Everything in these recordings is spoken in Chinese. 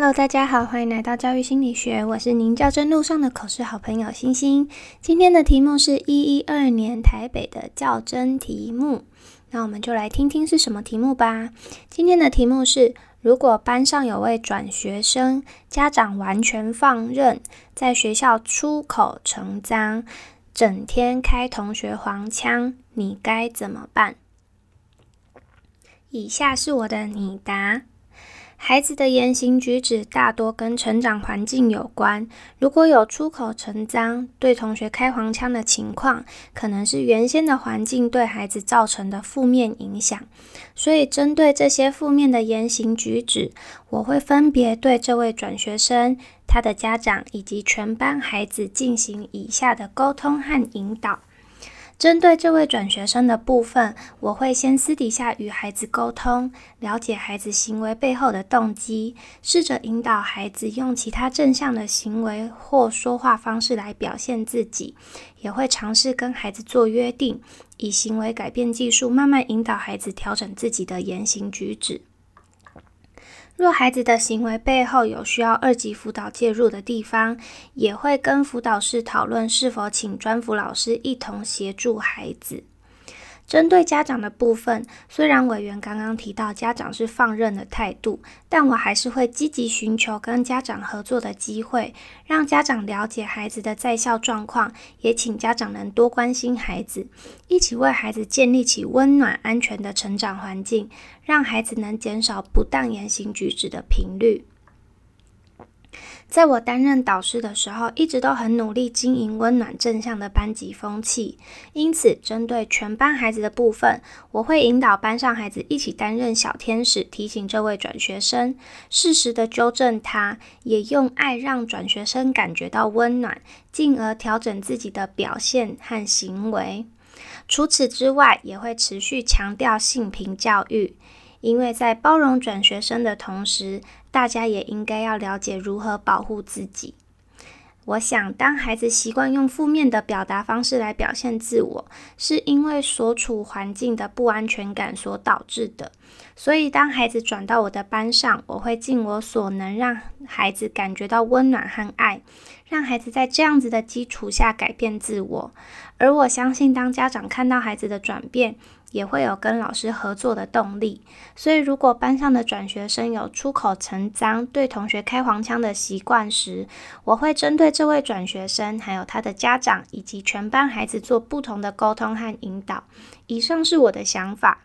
Hello，大家好，欢迎来到教育心理学，我是您教真路上的口试好朋友星星。今天的题目是一一二年台北的教真题目，那我们就来听听是什么题目吧。今天的题目是：如果班上有位转学生，家长完全放任，在学校出口成章，整天开同学黄腔，你该怎么办？以下是我的拟答。孩子的言行举止大多跟成长环境有关。如果有出口成章、对同学开黄腔的情况，可能是原先的环境对孩子造成的负面影响。所以，针对这些负面的言行举止，我会分别对这位转学生、他的家长以及全班孩子进行以下的沟通和引导。针对这位转学生的部分，我会先私底下与孩子沟通，了解孩子行为背后的动机，试着引导孩子用其他正向的行为或说话方式来表现自己，也会尝试跟孩子做约定，以行为改变技术慢慢引导孩子调整自己的言行举止。若孩子的行为背后有需要二级辅导介入的地方，也会跟辅导室讨论是否请专辅老师一同协助孩子。针对家长的部分，虽然委员刚刚提到家长是放任的态度，但我还是会积极寻求跟家长合作的机会，让家长了解孩子的在校状况，也请家长能多关心孩子，一起为孩子建立起温暖安全的成长环境，让孩子能减少不当言行举止的频率。在我担任导师的时候，一直都很努力经营温暖正向的班级风气。因此，针对全班孩子的部分，我会引导班上孩子一起担任小天使，提醒这位转学生，适时的纠正他，也用爱让转学生感觉到温暖，进而调整自己的表现和行为。除此之外，也会持续强调性平教育。因为在包容转学生的同时，大家也应该要了解如何保护自己。我想，当孩子习惯用负面的表达方式来表现自我，是因为所处环境的不安全感所导致的。所以，当孩子转到我的班上，我会尽我所能让孩子感觉到温暖和爱，让孩子在这样子的基础下改变自我。而我相信，当家长看到孩子的转变，也会有跟老师合作的动力，所以如果班上的转学生有出口成章、对同学开黄腔的习惯时，我会针对这位转学生、还有他的家长以及全班孩子做不同的沟通和引导。以上是我的想法。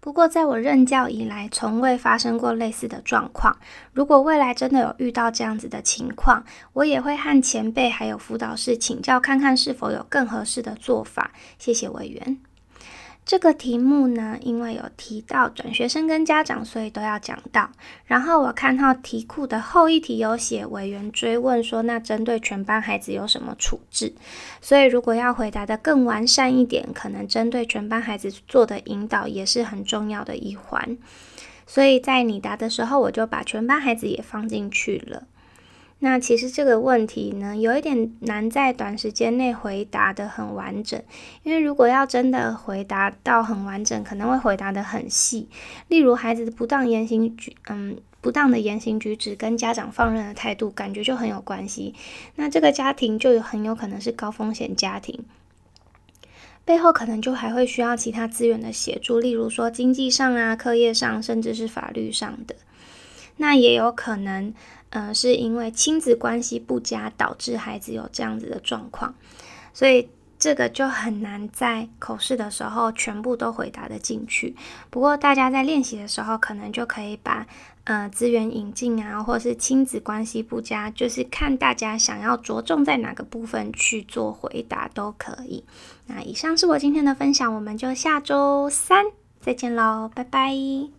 不过，在我任教以来，从未发生过类似的状况。如果未来真的有遇到这样子的情况，我也会和前辈还有辅导室请教，看看是否有更合适的做法。谢谢委员。这个题目呢，因为有提到转学生跟家长，所以都要讲到。然后我看到题库的后一题有写委员追问说，那针对全班孩子有什么处置？所以如果要回答的更完善一点，可能针对全班孩子做的引导也是很重要的一环。所以在你答的时候，我就把全班孩子也放进去了。那其实这个问题呢，有一点难在短时间内回答的很完整，因为如果要真的回答到很完整，可能会回答的很细。例如孩子的不当言行举，嗯，不当的言行举止跟家长放任的态度，感觉就很有关系。那这个家庭就有很有可能是高风险家庭，背后可能就还会需要其他资源的协助，例如说经济上啊、课业上，甚至是法律上的。那也有可能。嗯，是因为亲子关系不佳导致孩子有这样子的状况，所以这个就很难在口试的时候全部都回答的进去。不过大家在练习的时候，可能就可以把呃资源引进啊，或是亲子关系不佳，就是看大家想要着重在哪个部分去做回答都可以。那以上是我今天的分享，我们就下周三再见喽，拜拜。